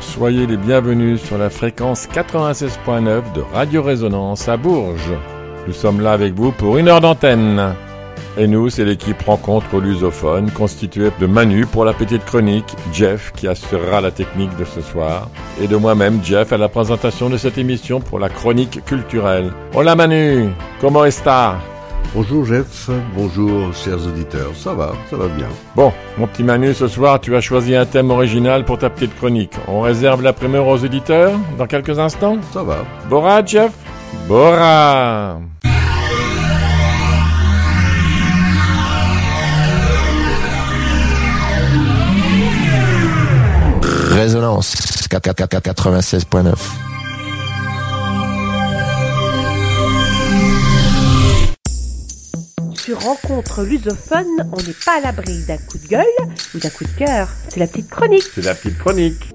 Soyez les bienvenus sur la fréquence 96.9 de Radio Résonance à Bourges. Nous sommes là avec vous pour une heure d'antenne. Et nous, c'est l'équipe Rencontre lusophone constituée de Manu pour la petite chronique, Jeff qui assurera la technique de ce soir, et de moi-même, Jeff, à la présentation de cette émission pour la chronique culturelle. Hola Manu, comment est-ce Bonjour Jeff, bonjour chers auditeurs, ça va, ça va bien. Bon, mon petit Manu, ce soir tu as choisi un thème original pour ta petite chronique. On réserve la primeur aux auditeurs dans quelques instants Ça va. Bora Jeff? Bora Résonance 96.9 Sur Rencontre lusophone, on n'est pas à l'abri d'un coup de gueule ou d'un coup de cœur. C'est la petite chronique. C'est la petite chronique.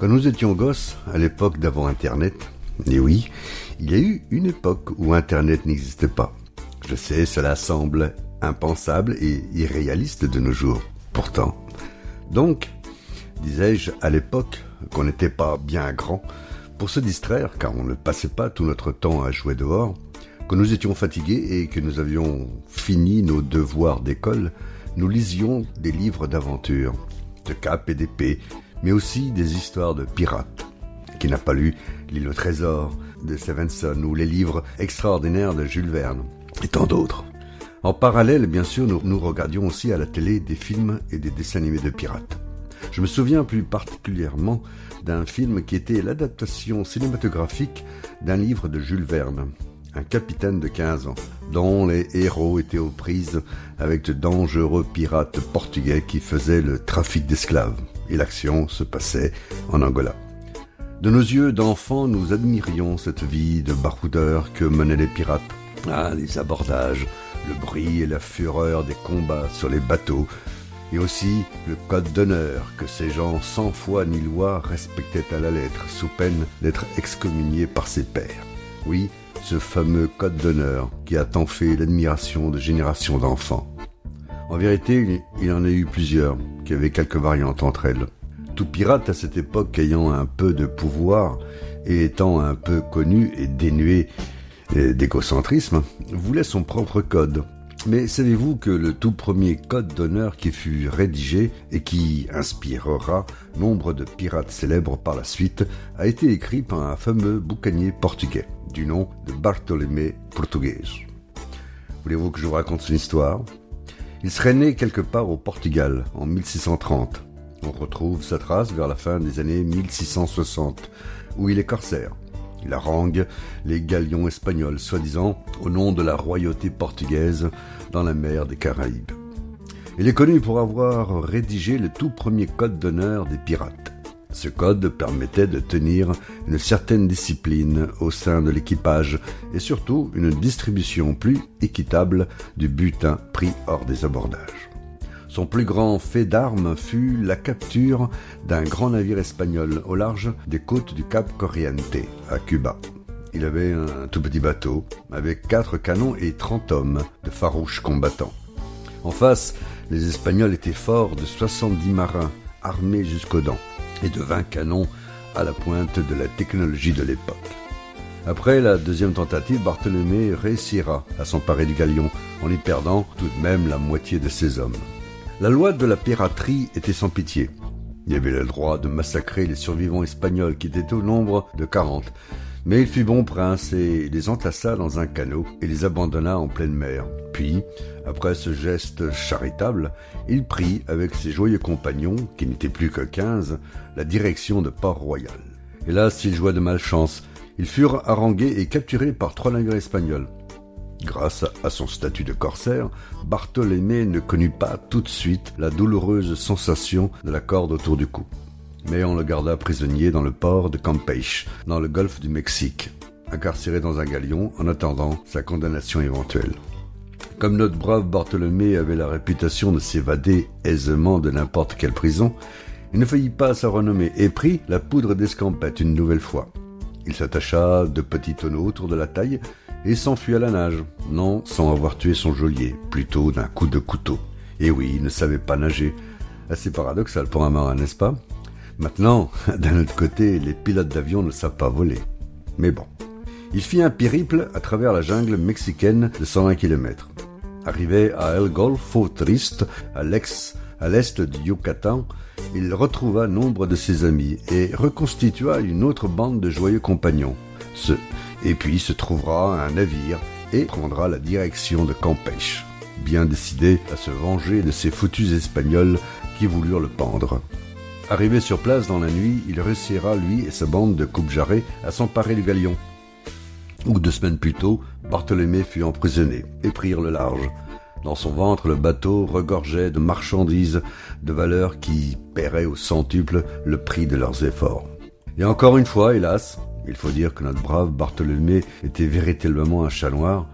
Quand nous étions gosses, à l'époque d'avant Internet, et oui, il y a eu une époque où Internet n'existait pas. Je sais, cela semble impensable et irréaliste de nos jours. Pourtant. Donc, disais-je, à l'époque, qu'on n'était pas bien grand, pour se distraire, car on ne passait pas tout notre temps à jouer dehors, quand nous étions fatigués et que nous avions fini nos devoirs d'école, nous lisions des livres d'aventure, de cap et d'épée, mais aussi des histoires de pirates. Qui n'a pas lu L'île au trésor de Stevenson ou les livres extraordinaires de Jules Verne et tant d'autres. En parallèle, bien sûr, nous, nous regardions aussi à la télé des films et des dessins animés de pirates. Je me souviens plus particulièrement d'un film qui était l'adaptation cinématographique d'un livre de Jules Verne, un capitaine de 15 ans, dont les héros étaient aux prises avec de dangereux pirates portugais qui faisaient le trafic d'esclaves, et l'action se passait en Angola. De nos yeux d'enfants, nous admirions cette vie de baroudeur que menaient les pirates. Ah, les abordages, le bruit et la fureur des combats sur les bateaux, et aussi le code d'honneur que ces gens sans foi ni loi respectaient à la lettre, sous peine d'être excommuniés par ses pairs. Oui, ce fameux code d'honneur qui a tant fait l'admiration de générations d'enfants. En vérité, il y en a eu plusieurs, qui avaient quelques variantes entre elles. Tout pirate à cette époque ayant un peu de pouvoir et étant un peu connu et dénué d'écocentrisme, voulait son propre code. Mais savez-vous que le tout premier code d'honneur qui fut rédigé et qui inspirera nombre de pirates célèbres par la suite a été écrit par un fameux boucanier portugais du nom de Bartolomé Português. Voulez-vous que je vous raconte son histoire? Il serait né quelque part au Portugal en 1630. On retrouve sa trace vers la fin des années 1660, où il est corsaire. Il harangue les galions espagnols, soi-disant au nom de la royauté portugaise dans la mer des Caraïbes. Il est connu pour avoir rédigé le tout premier code d'honneur des pirates. Ce code permettait de tenir une certaine discipline au sein de l'équipage et surtout une distribution plus équitable du butin pris hors des abordages. Son plus grand fait d'armes fut la capture d'un grand navire espagnol au large des côtes du Cap Corriente, à Cuba. Il avait un tout petit bateau, avec quatre canons et trente hommes de farouches combattants. En face, les Espagnols étaient forts de 70 marins, armés jusqu'aux dents, et de 20 canons à la pointe de la technologie de l'époque. Après la deuxième tentative, Bartholomé réussira à s'emparer du galion, en y perdant tout de même la moitié de ses hommes. La loi de la piraterie était sans pitié. Il avait le droit de massacrer les survivants espagnols qui étaient au nombre de quarante. Mais il fut bon prince et les entassa dans un canot et les abandonna en pleine mer. Puis, après ce geste charitable, il prit, avec ses joyeux compagnons, qui n'étaient plus que quinze, la direction de Port-Royal. Hélas, il joua de malchance. Ils furent harangués et capturés par trois navires espagnols. Grâce à son statut de corsaire, Bartholomé ne connut pas tout de suite la douloureuse sensation de la corde autour du cou. Mais on le garda prisonnier dans le port de Campeche, dans le golfe du Mexique, incarcéré dans un galion en attendant sa condamnation éventuelle. Comme notre brave Bartholomé avait la réputation de s'évader aisément de n'importe quelle prison, il ne faillit pas à sa renommée et prit la poudre d'escampette une nouvelle fois. Il s'attacha de petits tonneaux autour de la taille et s'enfuit à la nage, non sans avoir tué son geôlier, plutôt d'un coup de couteau. Et oui, il ne savait pas nager. Assez paradoxal pour un marin, n'est-ce pas? Maintenant, d'un autre côté, les pilotes d'avion ne savent pas voler. Mais bon. Il fit un périple à travers la jungle mexicaine de 120 km. Arrivé à El Golfo Triste, à à l'est du Yucatan, il retrouva nombre de ses amis et reconstitua une autre bande de joyeux compagnons. Ce, et puis se trouvera un navire et prendra la direction de Campeche, bien décidé à se venger de ces foutus Espagnols qui voulurent le pendre. Arrivé sur place dans la nuit, il réussira, lui et sa bande de coupe jarrets, à s'emparer du galion. Ou deux semaines plus tôt, Bartholomé fut emprisonné et prirent le large. Dans son ventre, le bateau regorgeait de marchandises de valeur qui paieraient au centuple le prix de leurs efforts. Et encore une fois, hélas, il faut dire que notre brave Bartholomé était véritablement un chat noir,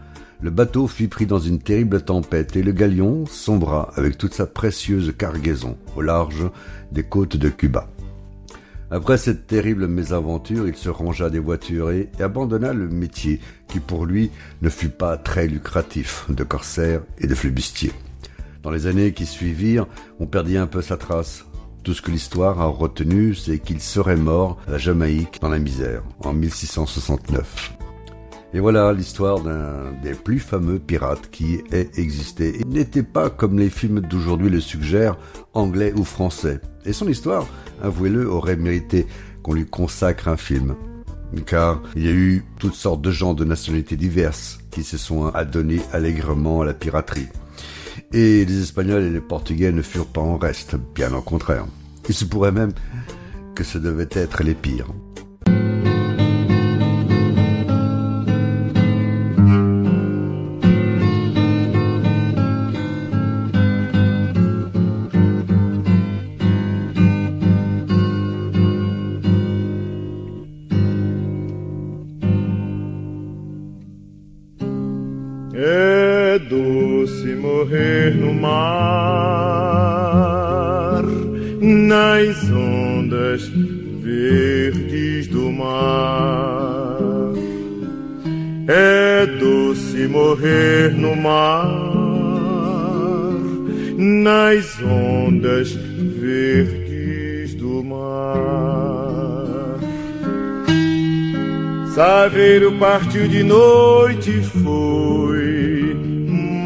le bateau fut pris dans une terrible tempête et le galion sombra avec toute sa précieuse cargaison au large des côtes de Cuba. Après cette terrible mésaventure, il se rangea des voitures et abandonna le métier qui pour lui ne fut pas très lucratif de corsaire et de flibustier. Dans les années qui suivirent, on perdit un peu sa trace. Tout ce que l'histoire a retenu, c'est qu'il serait mort à Jamaïque dans la misère en 1669. Et voilà l'histoire d'un des plus fameux pirates qui ait existé. Il n'était pas, comme les films d'aujourd'hui le suggèrent, anglais ou français. Et son histoire, avouez-le, aurait mérité qu'on lui consacre un film. Car il y a eu toutes sortes de gens de nationalités diverses qui se sont adonnés allègrement à la piraterie. Et les Espagnols et les Portugais ne furent pas en reste, bien au contraire. Il se pourrait même que ce devait être les pires. Mar, nas ondas verdes do mar. É doce morrer no mar, nas ondas verdes do mar. Saveiro partiu de noite e foi,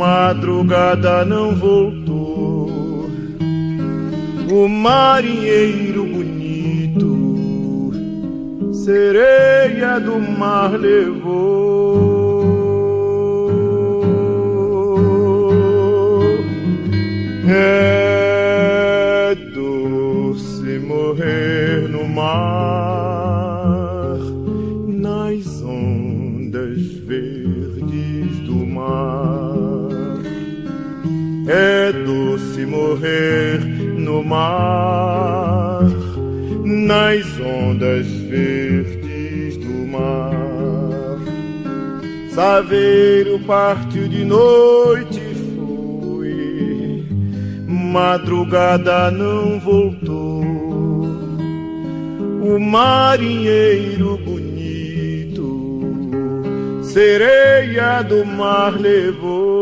madrugada não voltou. O marinheiro bonito, sereia do mar levou. É no mar, nas ondas verdes do mar. Saveiro partiu de noite e foi, madrugada não voltou. O marinheiro bonito, sereia do mar levou.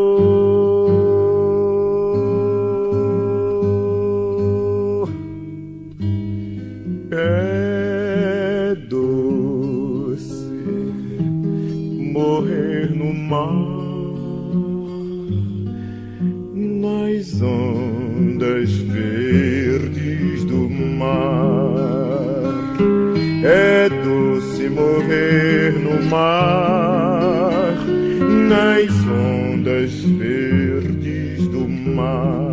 Morrer no mar, nas ondas verdes do mar.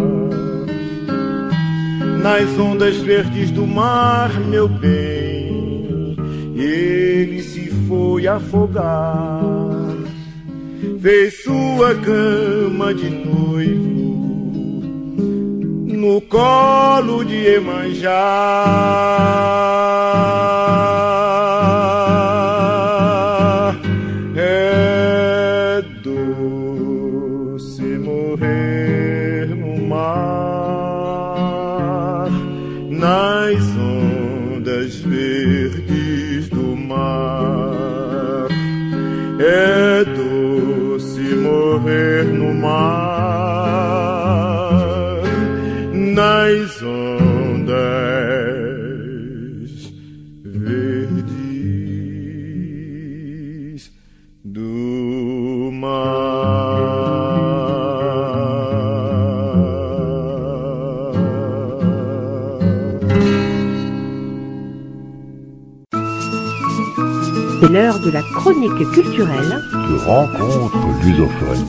Nas ondas verdes do mar, meu bem, ele se foi afogar. Fez sua cama de noivo no colo de Emanjá. Chronique culturelle de rencontre lusophone.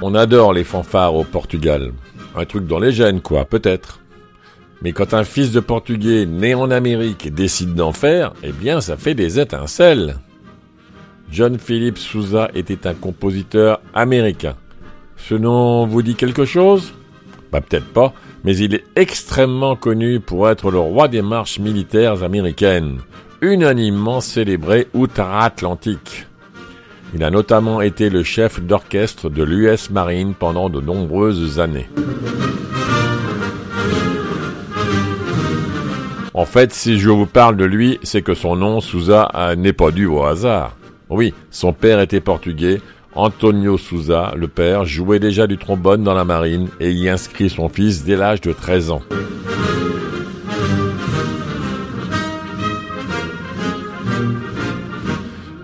On adore les fanfares au Portugal. Un truc dans les gènes, quoi, peut-être. Mais quand un fils de Portugais né en Amérique décide d'en faire, eh bien ça fait des étincelles. John Philip Sousa était un compositeur américain. Ce nom vous dit quelque chose? Bah peut-être pas, mais il est extrêmement connu pour être le roi des marches militaires américaines, unanimement célébré outre-Atlantique. Il a notamment été le chef d'orchestre de l'US Marine pendant de nombreuses années. En fait, si je vous parle de lui, c'est que son nom, Souza, n'est pas dû au hasard. Oui, son père était portugais. Antonio Souza, le père, jouait déjà du trombone dans la marine et y inscrit son fils dès l'âge de 13 ans.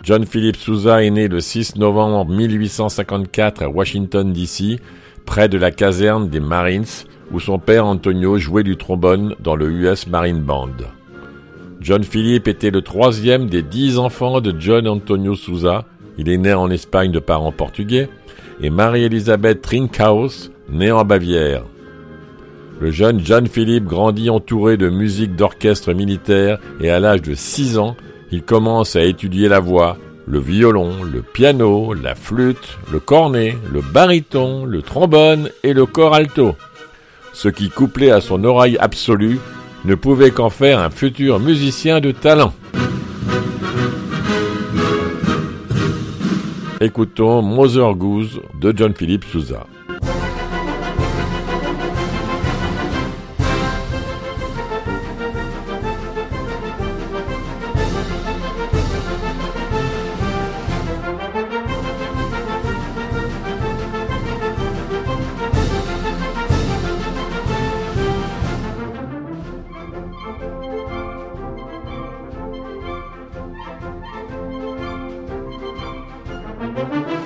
John Philip Souza est né le 6 novembre 1854 à Washington, D.C., près de la caserne des Marines, où son père Antonio jouait du trombone dans le US Marine Band. John Philip était le troisième des dix enfants de John Antonio Souza. Il est né en Espagne de parents portugais, et Marie-Elisabeth Trinkhaus, née en Bavière. Le jeune John Philip grandit entouré de musique d'orchestre militaire et à l'âge de 6 ans, il commence à étudier la voix, le violon, le piano, la flûte, le cornet, le baryton, le trombone et le cor alto ce qui, couplé à son oreille absolue, ne pouvait qu'en faire un futur musicien de talent. Écoutons Mother Goose de John Philip Sousa. En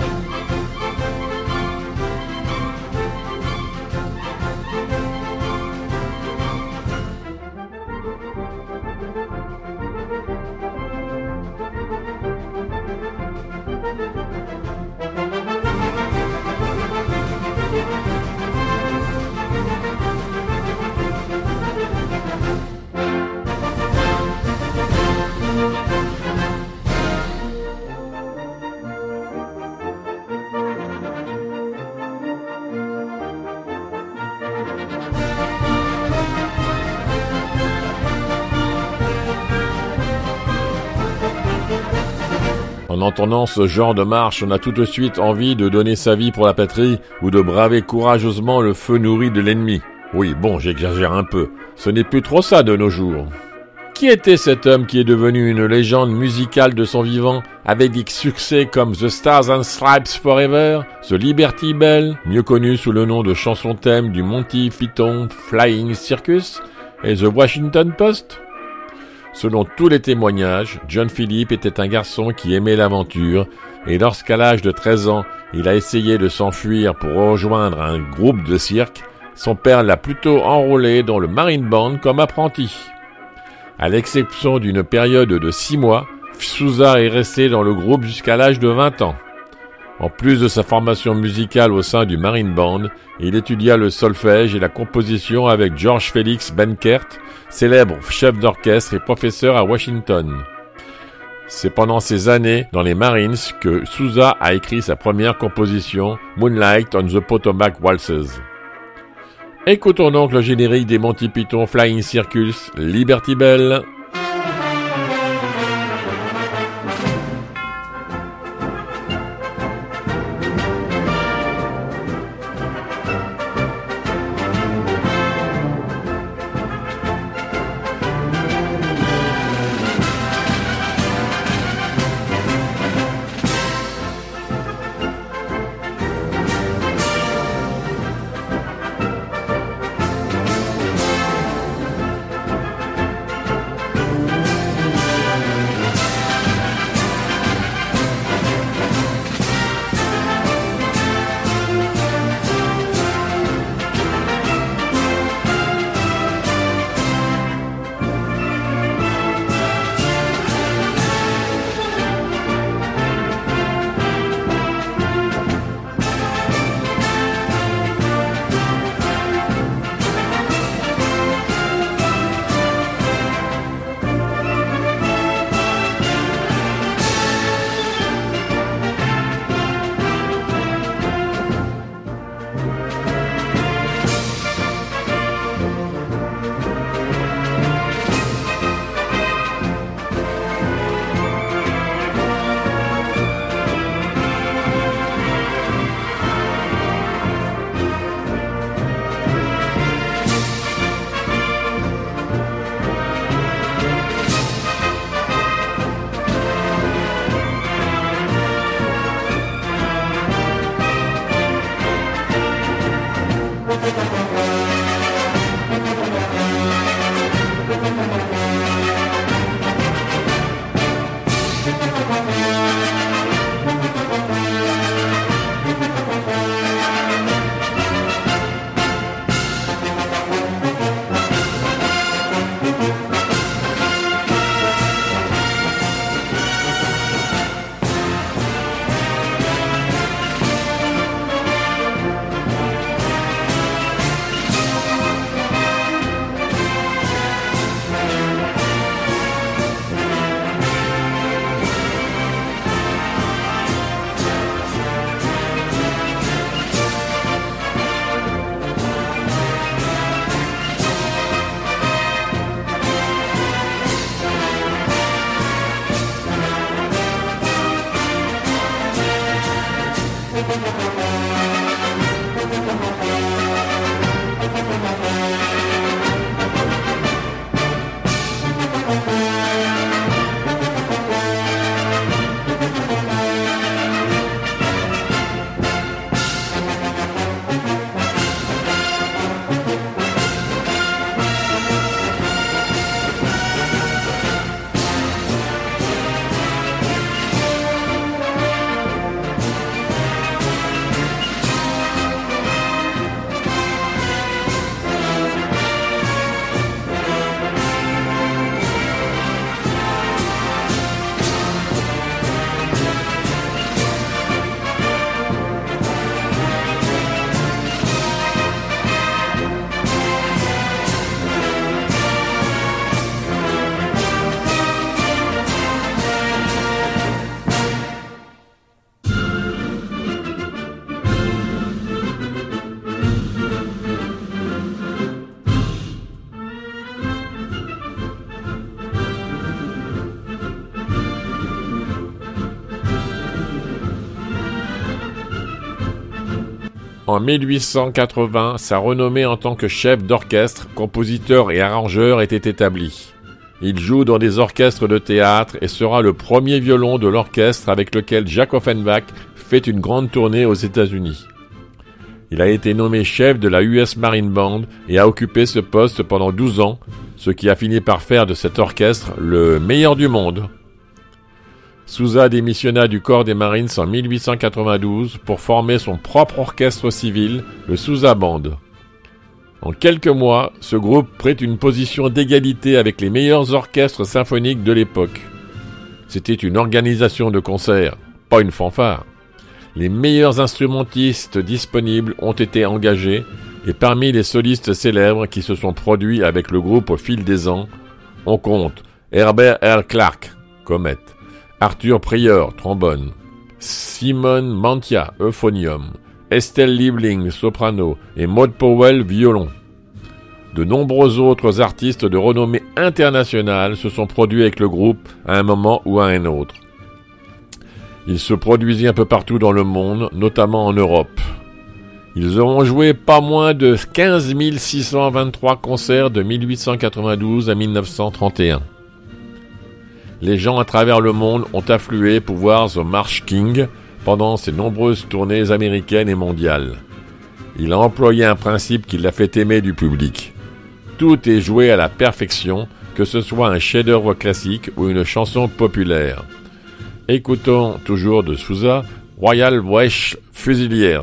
entendant ce genre de marche, on a tout de suite envie de donner sa vie pour la patrie ou de braver courageusement le feu nourri de l'ennemi. Oui, bon, j'exagère un peu. Ce n'est plus trop ça de nos jours. Qui était cet homme qui est devenu une légende musicale de son vivant, avec des succès comme The Stars and Stripes Forever, The Liberty Bell, mieux connu sous le nom de chanson thème du Monty Python Flying Circus, et The Washington Post? Selon tous les témoignages, John Philip était un garçon qui aimait l'aventure, et lorsqu'à l'âge de 13 ans, il a essayé de s'enfuir pour rejoindre un groupe de cirque, son père l'a plutôt enrôlé dans le Marine Band comme apprenti. À l'exception d'une période de six mois, Souza est resté dans le groupe jusqu'à l'âge de 20 ans. En plus de sa formation musicale au sein du Marine Band, il étudia le solfège et la composition avec George Felix Benkert, célèbre chef d'orchestre et professeur à Washington. C'est pendant ces années dans les Marines que Souza a écrit sa première composition, Moonlight on the Potomac Waltzes. Écoutons donc le générique des Monty Python Flying Circus, Liberty Bell. En 1880, sa renommée en tant que chef d'orchestre, compositeur et arrangeur était établie. Il joue dans des orchestres de théâtre et sera le premier violon de l'orchestre avec lequel Jacques Offenbach fait une grande tournée aux États-Unis. Il a été nommé chef de la US Marine Band et a occupé ce poste pendant 12 ans, ce qui a fini par faire de cet orchestre le meilleur du monde. Souza démissionna du corps des Marines en 1892 pour former son propre orchestre civil, le Souza Band. En quelques mois, ce groupe prit une position d'égalité avec les meilleurs orchestres symphoniques de l'époque. C'était une organisation de concert, pas une fanfare. Les meilleurs instrumentistes disponibles ont été engagés et parmi les solistes célèbres qui se sont produits avec le groupe au fil des ans, on compte Herbert R. Clark, comète, Arthur Prieur, trombone, Simon Mantia, euphonium, Estelle Liebling, soprano, et Maud Powell, violon. De nombreux autres artistes de renommée internationale se sont produits avec le groupe à un moment ou à un autre. Il se produisit un peu partout dans le monde, notamment en Europe. Ils auront joué pas moins de 15 623 concerts de 1892 à 1931. Les gens à travers le monde ont afflué pour voir The March King, pendant ses nombreuses tournées américaines et mondiales. Il a employé un principe qui l'a fait aimer du public. Tout est joué à la perfection, que ce soit un chef-d'œuvre classique ou une chanson populaire. Écoutons toujours de Souza Royal Welsh Fusiliers.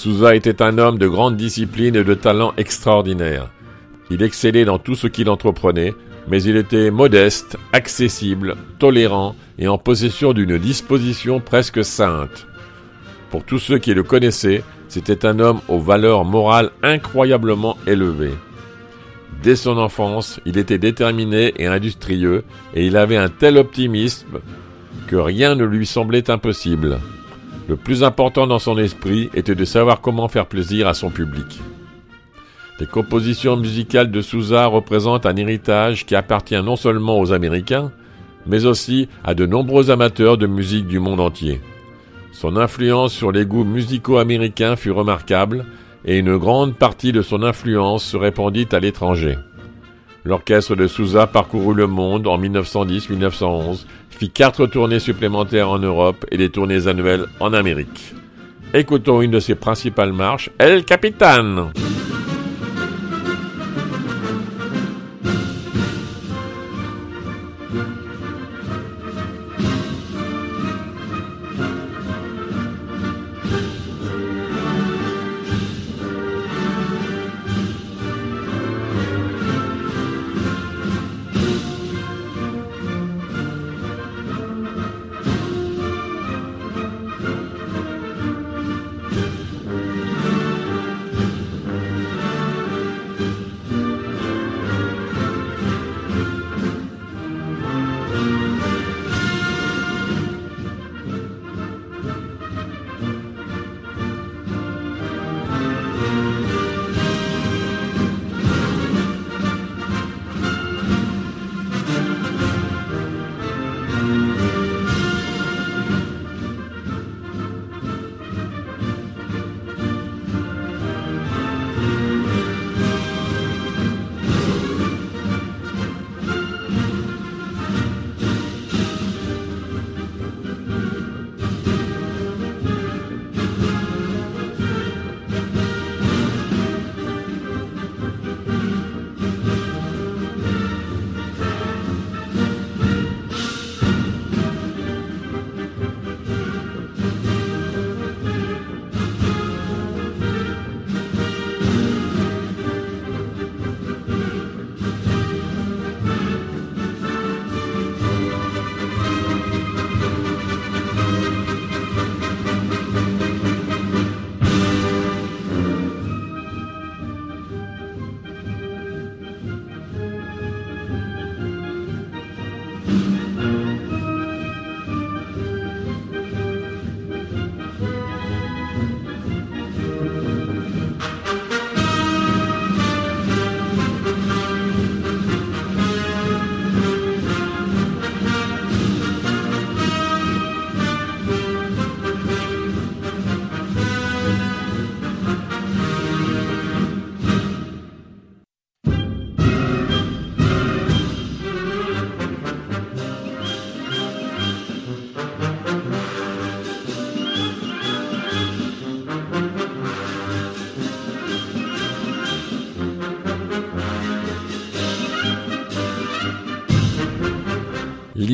Souza était un homme de grande discipline et de talent extraordinaire. Il excellait dans tout ce qu'il entreprenait, mais il était modeste, accessible, tolérant et en possession d'une disposition presque sainte. Pour tous ceux qui le connaissaient, c'était un homme aux valeurs morales incroyablement élevées. Dès son enfance, il était déterminé et industrieux, et il avait un tel optimisme que rien ne lui semblait impossible. Le plus important dans son esprit était de savoir comment faire plaisir à son public. Les compositions musicales de Sousa représentent un héritage qui appartient non seulement aux Américains, mais aussi à de nombreux amateurs de musique du monde entier. Son influence sur les goûts musicaux américains fut remarquable, et une grande partie de son influence se répandit à l'étranger. L'orchestre de Sousa parcourut le monde en 1910-1911, fit quatre tournées supplémentaires en Europe et des tournées annuelles en Amérique. Écoutons une de ses principales marches, El Capitan.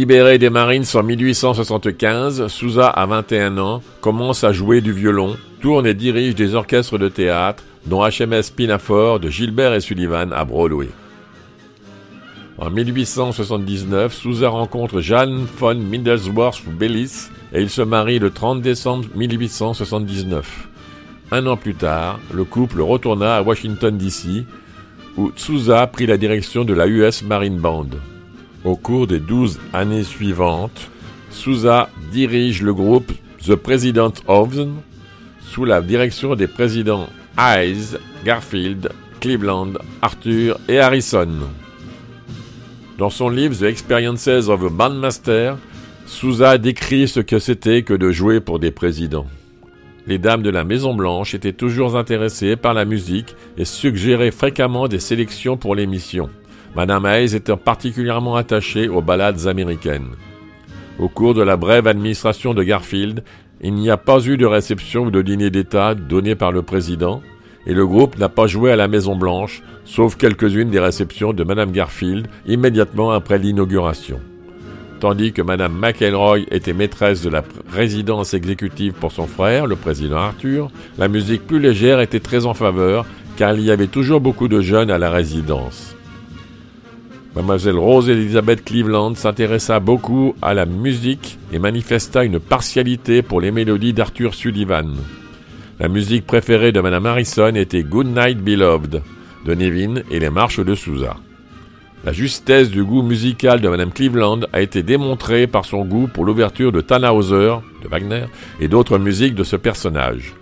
Libéré des Marines en 1875, Souza, à 21 ans, commence à jouer du violon, tourne et dirige des orchestres de théâtre, dont HMS Pinafore de Gilbert et Sullivan à Broadway. En 1879, Souza rencontre Jeanne von Mindelsworth Bellis et il se marie le 30 décembre 1879. Un an plus tard, le couple retourna à Washington DC, où Souza prit la direction de la US Marine Band. Au cours des douze années suivantes, Souza dirige le groupe The President of sous la direction des présidents Hayes, Garfield, Cleveland, Arthur et Harrison. Dans son livre The Experiences of a Bandmaster, Souza décrit ce que c'était que de jouer pour des présidents. Les dames de la Maison Blanche étaient toujours intéressées par la musique et suggéraient fréquemment des sélections pour l'émission. Madame Hayes était particulièrement attachée aux ballades américaines. Au cours de la brève administration de Garfield, il n'y a pas eu de réception ou de dîner d'État donné par le président, et le groupe n'a pas joué à la Maison Blanche, sauf quelques-unes des réceptions de Madame Garfield immédiatement après l'inauguration. Tandis que Madame McElroy était maîtresse de la résidence exécutive pour son frère, le président Arthur, la musique plus légère était très en faveur, car il y avait toujours beaucoup de jeunes à la résidence. Mademoiselle Rose Elizabeth Cleveland s'intéressa beaucoup à la musique et manifesta une partialité pour les mélodies d'Arthur Sullivan. La musique préférée de Madame Harrison était Good Night Beloved de Nevin et les marches de Sousa. La justesse du goût musical de Madame Cleveland a été démontrée par son goût pour l'ouverture de Tannhauser, de Wagner, et d'autres musiques de ce personnage.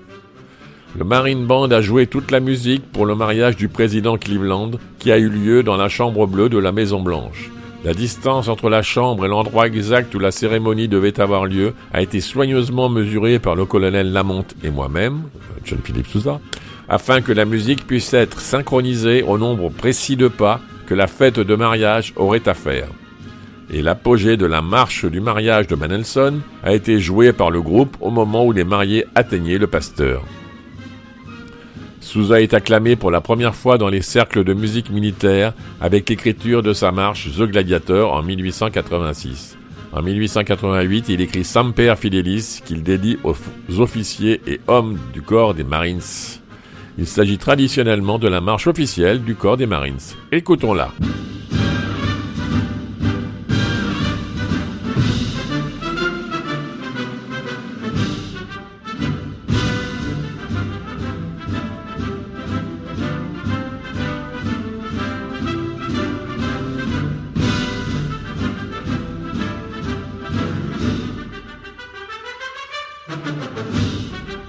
Le Marine Band a joué toute la musique pour le mariage du président Cleveland qui a eu lieu dans la chambre bleue de la Maison Blanche. La distance entre la chambre et l'endroit exact où la cérémonie devait avoir lieu a été soigneusement mesurée par le colonel Lamont et moi-même, John Philip Sousa, afin que la musique puisse être synchronisée au nombre précis de pas que la fête de mariage aurait à faire. Et l'apogée de la marche du mariage de Manelson a été jouée par le groupe au moment où les mariés atteignaient le pasteur. Souza est acclamé pour la première fois dans les cercles de musique militaire avec l'écriture de sa marche The Gladiator en 1886. En 1888, il écrit Samper Fidelis qu'il dédie aux officiers et hommes du corps des Marines. Il s'agit traditionnellement de la marche officielle du corps des Marines. Écoutons-la. Música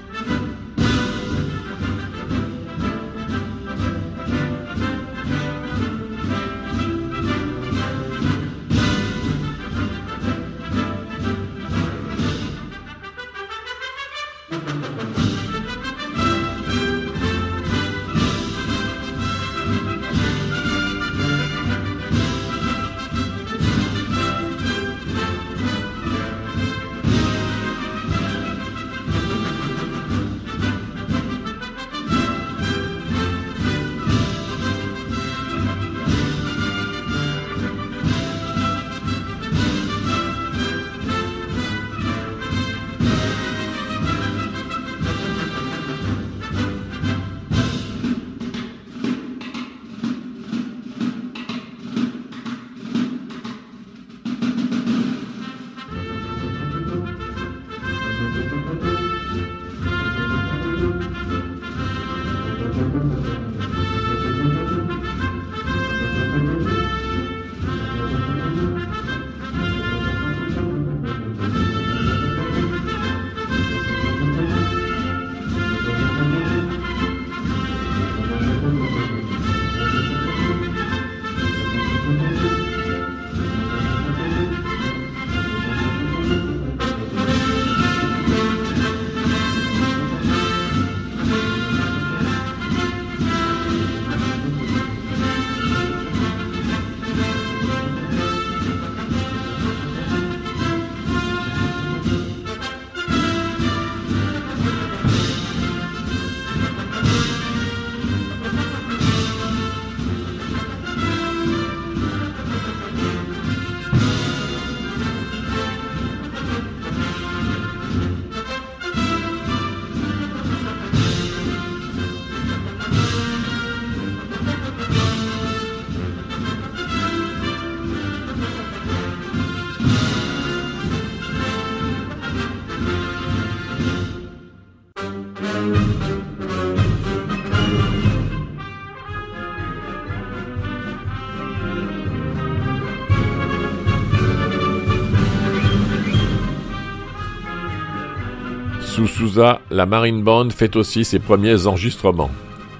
La Marine Band fait aussi ses premiers enregistrements.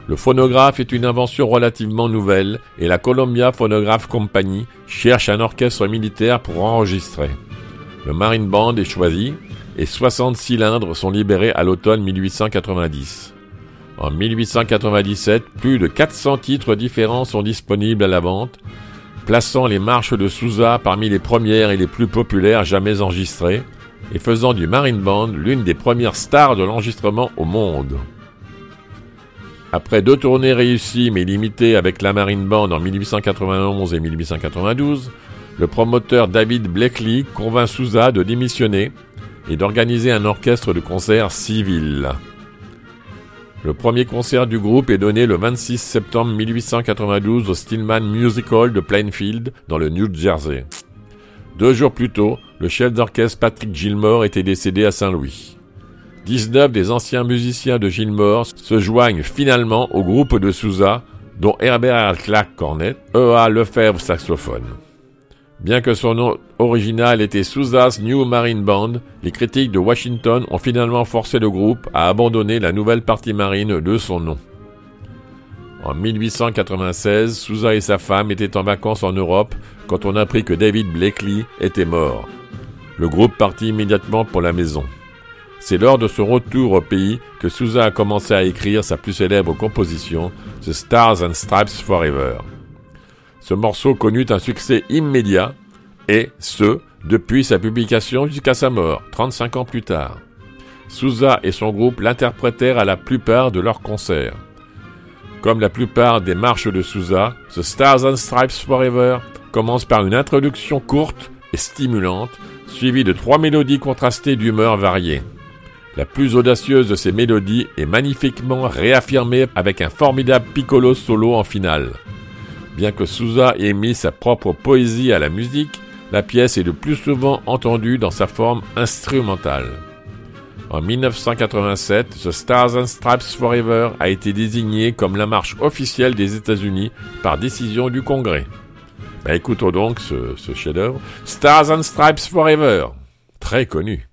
Le phonographe est une invention relativement nouvelle et la Columbia Phonograph Company cherche un orchestre militaire pour enregistrer. Le Marine Band est choisi et 60 cylindres sont libérés à l'automne 1890. En 1897, plus de 400 titres différents sont disponibles à la vente, plaçant les marches de Sousa parmi les premières et les plus populaires jamais enregistrées, et faisant du Marine Band l'une des premières stars de l'enregistrement au monde. Après deux tournées réussies mais limitées avec la Marine Band en 1891 et 1892, le promoteur David Blakely convainc Souza de démissionner et d'organiser un orchestre de concert civil. Le premier concert du groupe est donné le 26 septembre 1892 au Stillman Music Hall de Plainfield, dans le New Jersey. Deux jours plus tôt, le chef d'orchestre Patrick Gilmore était décédé à Saint-Louis. 19 des anciens musiciens de Gilmore se joignent finalement au groupe de Sousa, dont Herbert Clark cornet, E.A. Lefebvre saxophone. Bien que son nom original était Sousa's New Marine Band, les critiques de Washington ont finalement forcé le groupe à abandonner la nouvelle partie marine de son nom. En 1896, Sousa et sa femme étaient en vacances en Europe quand on apprit que David Blakely était mort. Le groupe partit immédiatement pour la maison. C'est lors de son retour au pays que Sousa a commencé à écrire sa plus célèbre composition, The Stars and Stripes Forever. Ce morceau connut un succès immédiat, et ce, depuis sa publication jusqu'à sa mort, 35 ans plus tard. Sousa et son groupe l'interprétèrent à la plupart de leurs concerts. Comme la plupart des marches de Sousa, The Stars and Stripes Forever commence par une introduction courte et stimulante, suivie de trois mélodies contrastées d'humeur variées. La plus audacieuse de ces mélodies est magnifiquement réaffirmée avec un formidable piccolo solo en finale. Bien que Sousa ait mis sa propre poésie à la musique, la pièce est le plus souvent entendue dans sa forme instrumentale. En 1987, The Stars and Stripes Forever a été désigné comme la marche officielle des États-Unis par décision du Congrès. Bah, écoutons donc ce, ce chef-d'œuvre, Stars and Stripes Forever, très connu.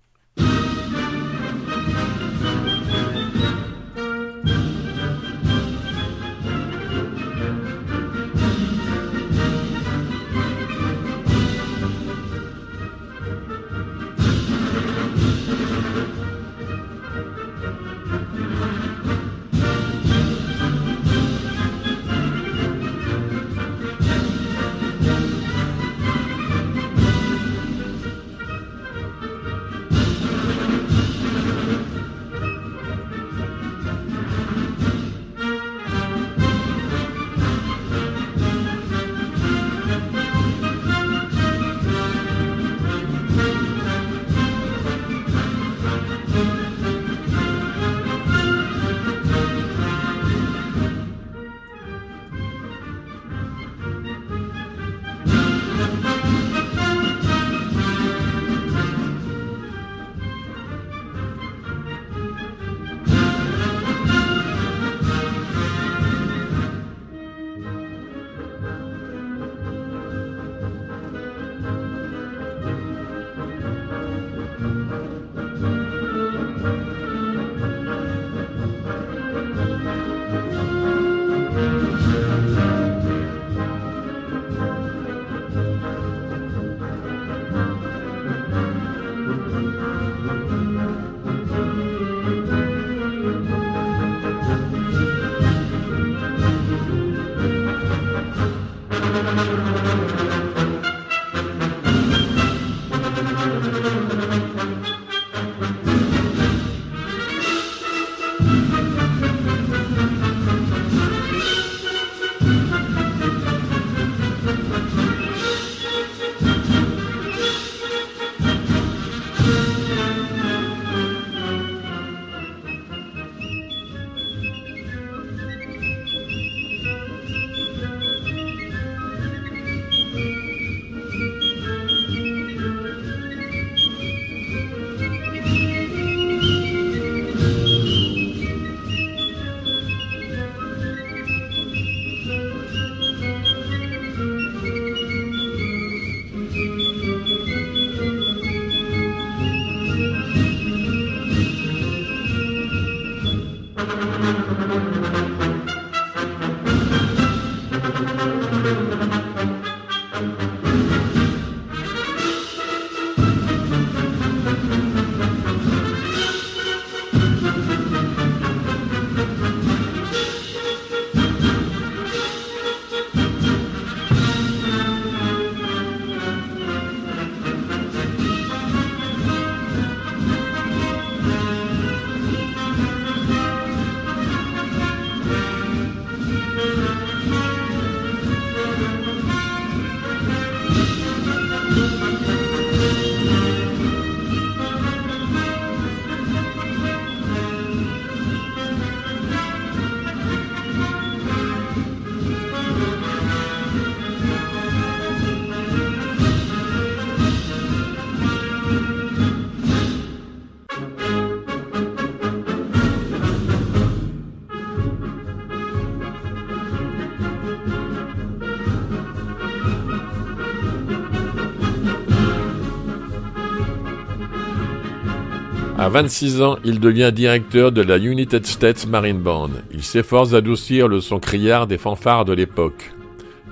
À 26 ans, il devient directeur de la United States Marine Band. Il s'efforce d'adoucir le son criard des fanfares de l'époque.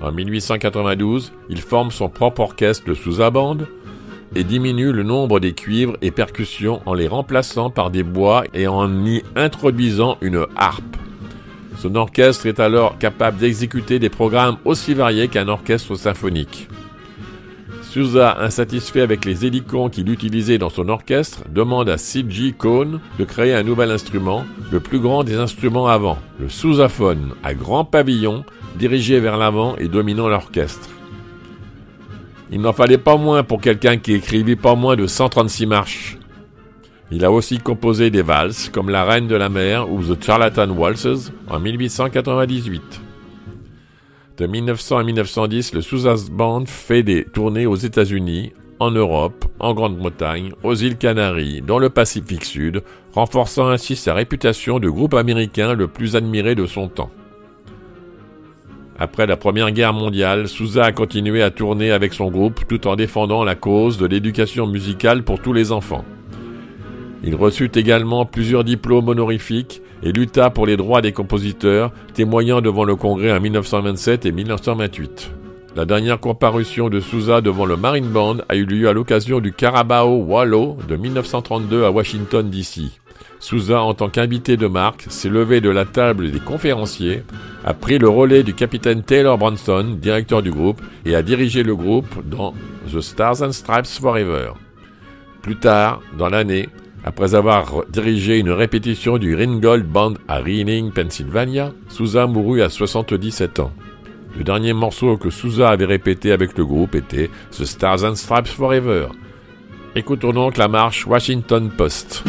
En 1892, il forme son propre orchestre, le Sousa Band, et diminue le nombre des cuivres et percussions en les remplaçant par des bois et en y introduisant une harpe. Son orchestre est alors capable d'exécuter des programmes aussi variés qu'un orchestre symphonique. Sousa, insatisfait avec les hélicons qu'il utilisait dans son orchestre, demande à C.G. Cohn de créer un nouvel instrument, le plus grand des instruments avant, le sousaphone, à grand pavillon, dirigé vers l'avant et dominant l'orchestre. Il n'en fallait pas moins pour quelqu'un qui écrivit pas moins de 136 marches. Il a aussi composé des valses comme La Reine de la Mer ou The Charlatan Waltzes en 1898. De 1900 à 1910, le Sousa Band fait des tournées aux États-Unis, en Europe, en Grande-Bretagne, aux îles Canaries, dans le Pacifique Sud, renforçant ainsi sa réputation de groupe américain le plus admiré de son temps. Après la Première Guerre mondiale, Sousa a continué à tourner avec son groupe tout en défendant la cause de l'éducation musicale pour tous les enfants. Il reçut également plusieurs diplômes honorifiques et lutta pour les droits des compositeurs, témoignant devant le Congrès en 1927 et 1928. La dernière comparution de Sousa devant le Marine Band a eu lieu à l'occasion du Carabao Wallow de 1932 à Washington, D.C. Sousa, en tant qu'invité de marque, s'est levé de la table des conférenciers, a pris le relais du capitaine Taylor Bronson, directeur du groupe, et a dirigé le groupe dans The Stars and Stripes Forever. Plus tard, dans l'année, après avoir dirigé une répétition du Ringgold Band à Reading, Pennsylvania, Sousa mourut à 77 ans. Le dernier morceau que Sousa avait répété avec le groupe était The Stars and Stripes Forever. Écoutons donc la marche Washington Post.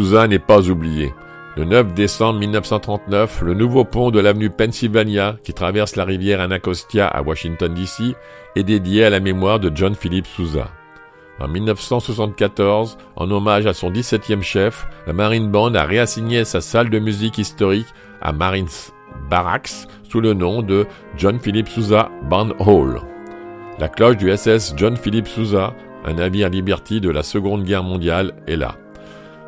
Sousa n'est pas oublié. Le 9 décembre 1939, le nouveau pont de l'avenue Pennsylvania, qui traverse la rivière Anacostia à Washington DC, est dédié à la mémoire de John Philip Sousa. En 1974, en hommage à son 17e chef, la Marine Band a réassigné sa salle de musique historique à Marines Barracks sous le nom de John Philip Sousa Band Hall. La cloche du SS John Philip Sousa, un navire Liberty de la Seconde Guerre mondiale, est là.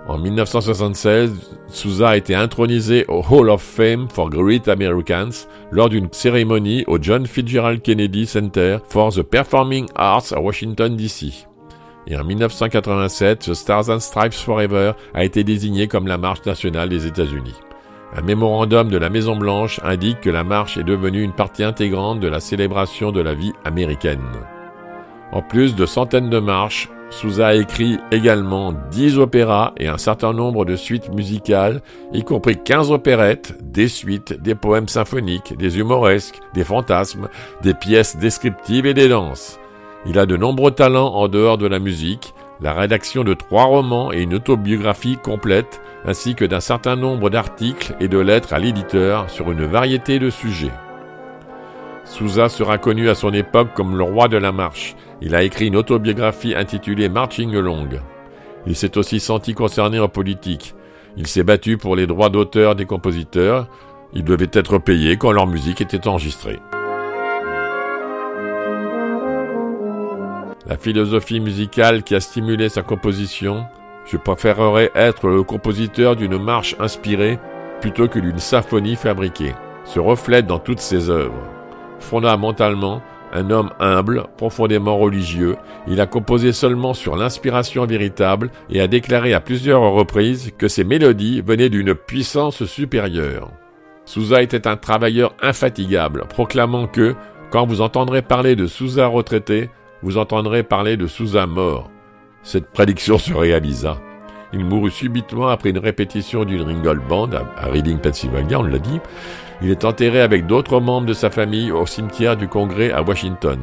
En 1976, Sousa a été intronisé au Hall of Fame for Great Americans lors d'une cérémonie au John Fitzgerald Kennedy Center for the Performing Arts à Washington, D.C. Et en 1987, The Stars and Stripes Forever a été désigné comme la marche nationale des États-Unis. Un mémorandum de la Maison Blanche indique que la marche est devenue une partie intégrante de la célébration de la vie américaine. En plus de centaines de marches, Souza a écrit également dix opéras et un certain nombre de suites musicales, y compris 15 opérettes, des suites, des poèmes symphoniques, des humoresques, des fantasmes, des pièces descriptives et des danses. Il a de nombreux talents en dehors de la musique, la rédaction de trois romans et une autobiographie complète, ainsi que d'un certain nombre d'articles et de lettres à l'éditeur sur une variété de sujets. Souza sera connu à son époque comme le roi de la marche. Il a écrit une autobiographie intitulée Marching Along. Il s'est aussi senti concerné en politique. Il s'est battu pour les droits d'auteur des compositeurs. Ils devaient être payés quand leur musique était enregistrée. La philosophie musicale qui a stimulé sa composition, je préférerais être le compositeur d'une marche inspirée plutôt que d'une symphonie fabriquée, se reflète dans toutes ses œuvres. Fondamentalement, un homme humble, profondément religieux, il a composé seulement sur l'inspiration véritable et a déclaré à plusieurs reprises que ses mélodies venaient d'une puissance supérieure. Souza était un travailleur infatigable, proclamant que, quand vous entendrez parler de Souza retraité, vous entendrez parler de Souza mort. Cette prédiction se réalisa. Il mourut subitement après une répétition d'une Ringgold Band à Reading, Pennsylvania, on l'a dit. Il est enterré avec d'autres membres de sa famille au cimetière du Congrès à Washington.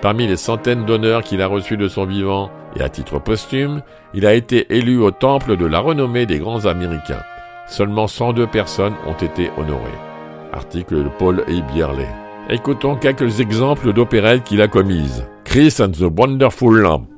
Parmi les centaines d'honneurs qu'il a reçus de son vivant et à titre posthume, il a été élu au temple de la renommée des grands Américains. Seulement 102 personnes ont été honorées. Article de Paul A. Bierley. Écoutons quelques exemples d'opérettes qu'il a commises. Chris and the Wonderful Lamp.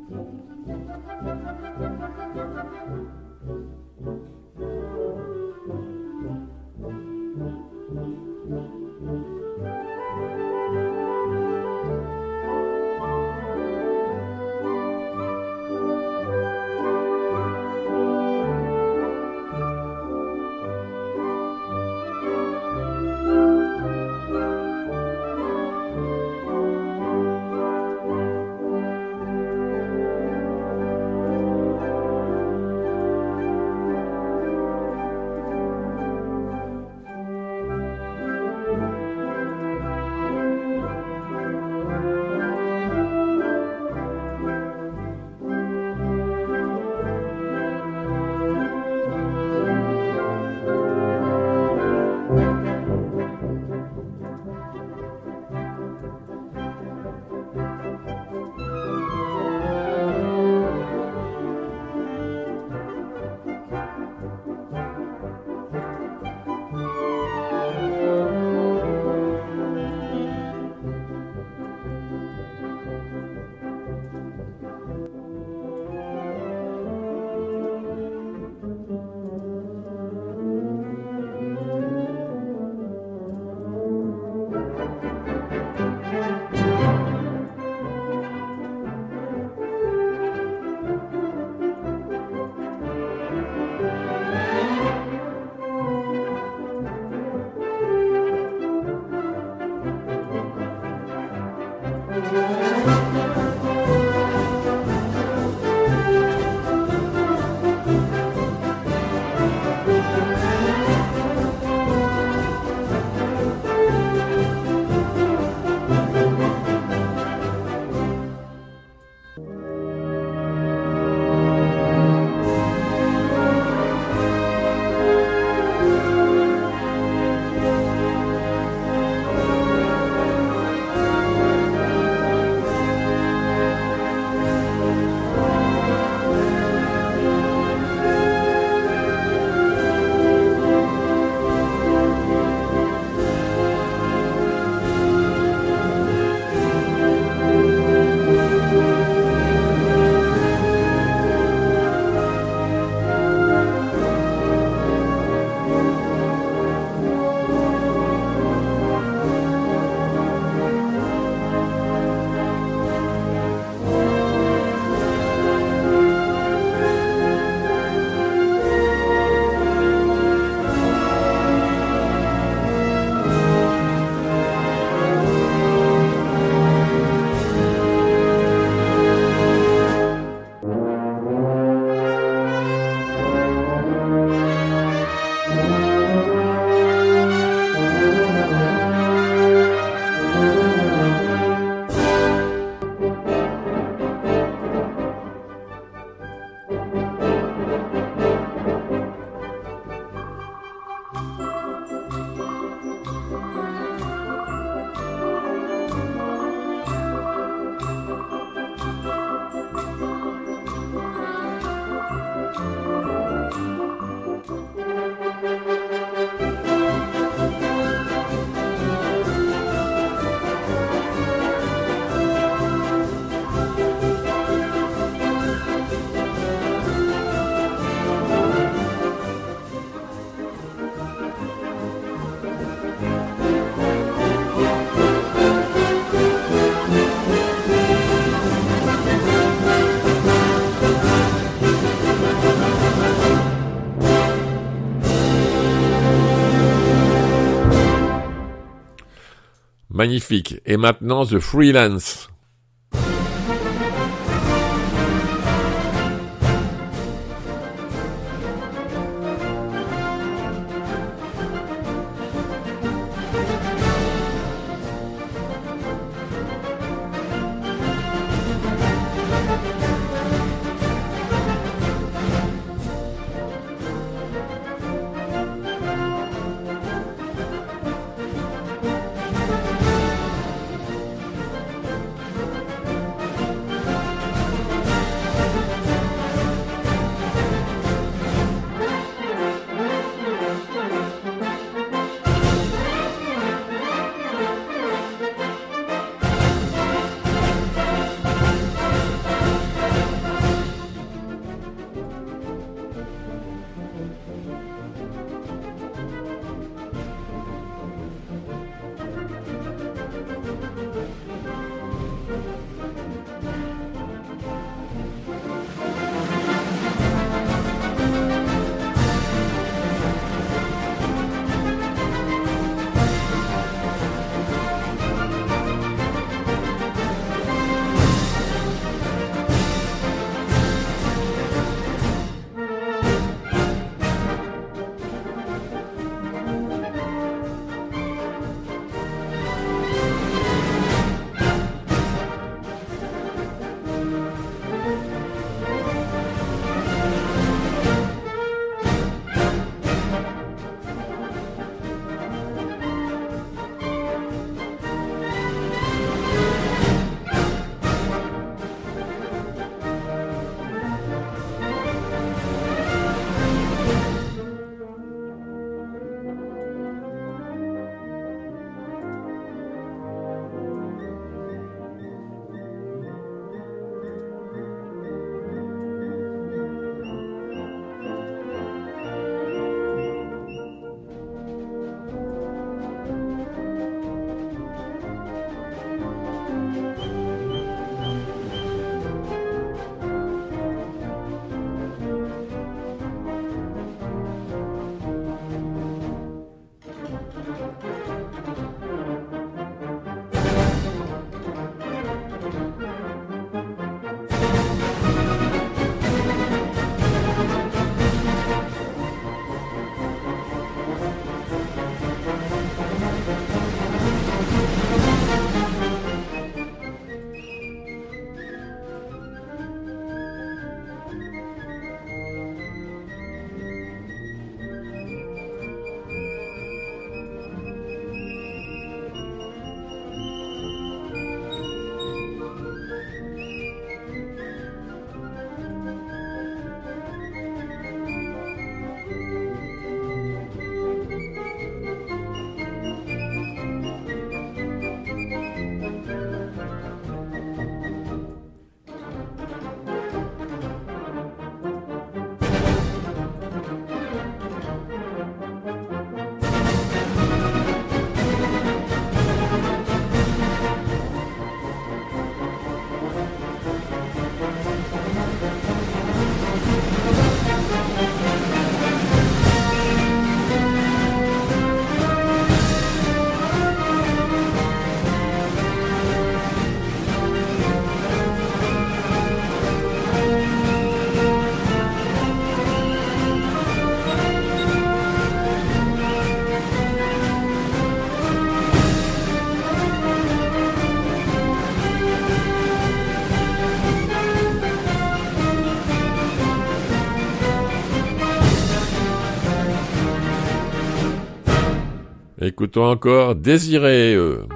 Magnifique. Et maintenant, The Freelance. Écoutons encore Désiré. Euh.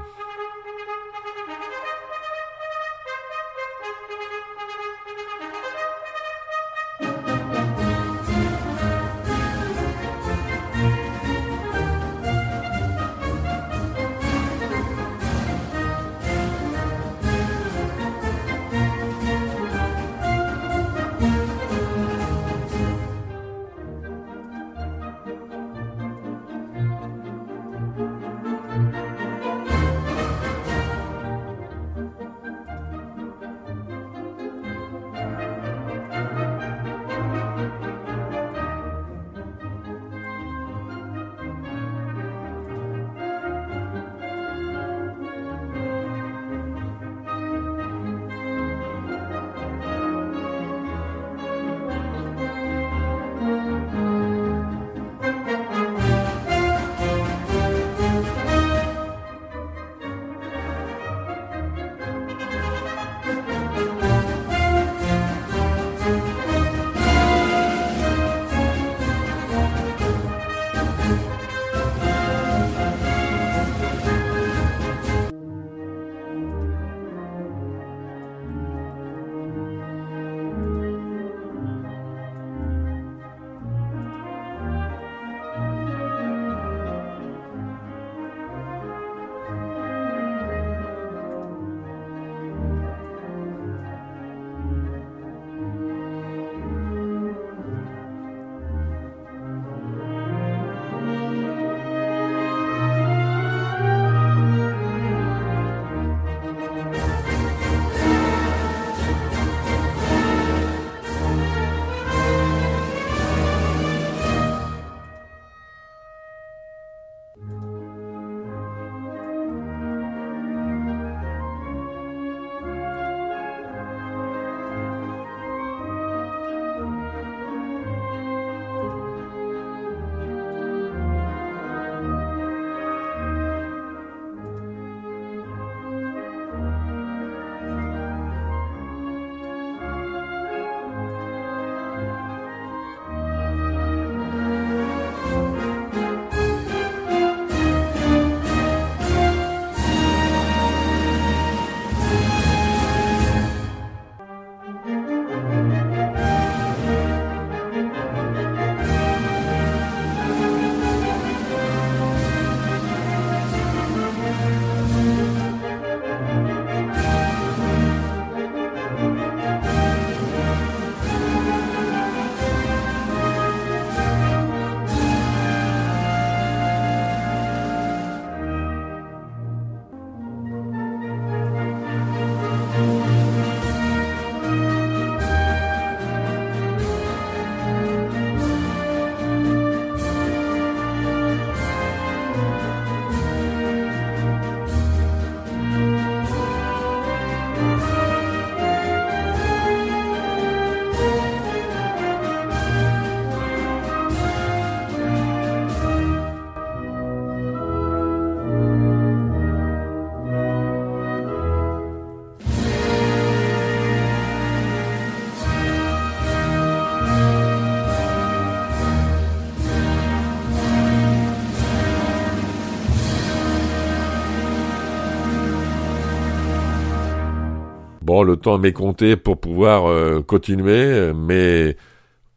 Bon, le temps m'est compté pour pouvoir euh, continuer, mais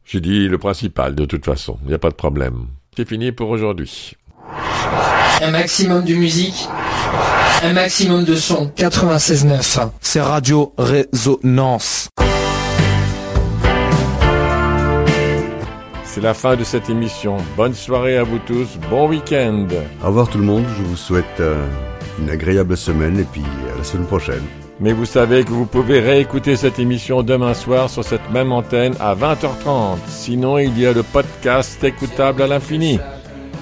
j'ai dit le principal de toute façon, il n'y a pas de problème. C'est fini pour aujourd'hui. Un maximum de musique, un maximum de son. 96.9. C'est Radio Résonance. C'est la fin de cette émission. Bonne soirée à vous tous. Bon week-end. Au revoir tout le monde. Je vous souhaite euh, une agréable semaine et puis à la semaine prochaine. Mais vous savez que vous pouvez réécouter cette émission demain soir sur cette même antenne à 20h30. Sinon, il y a le podcast écoutable à l'infini.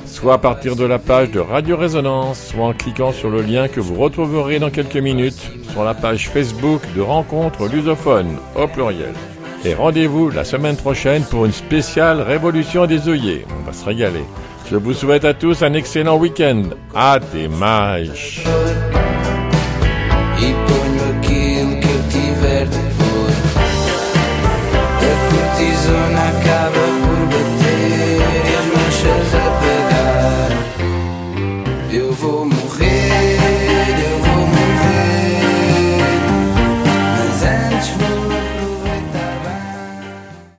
Soit à partir de la page de Radio Résonance, soit en cliquant sur le lien que vous retrouverez dans quelques minutes sur la page Facebook de Rencontre Lusophone au pluriel. Et rendez-vous la semaine prochaine pour une spéciale Révolution des œillets. On va se régaler. Je vous souhaite à tous un excellent week-end. À tes mages. sorti su una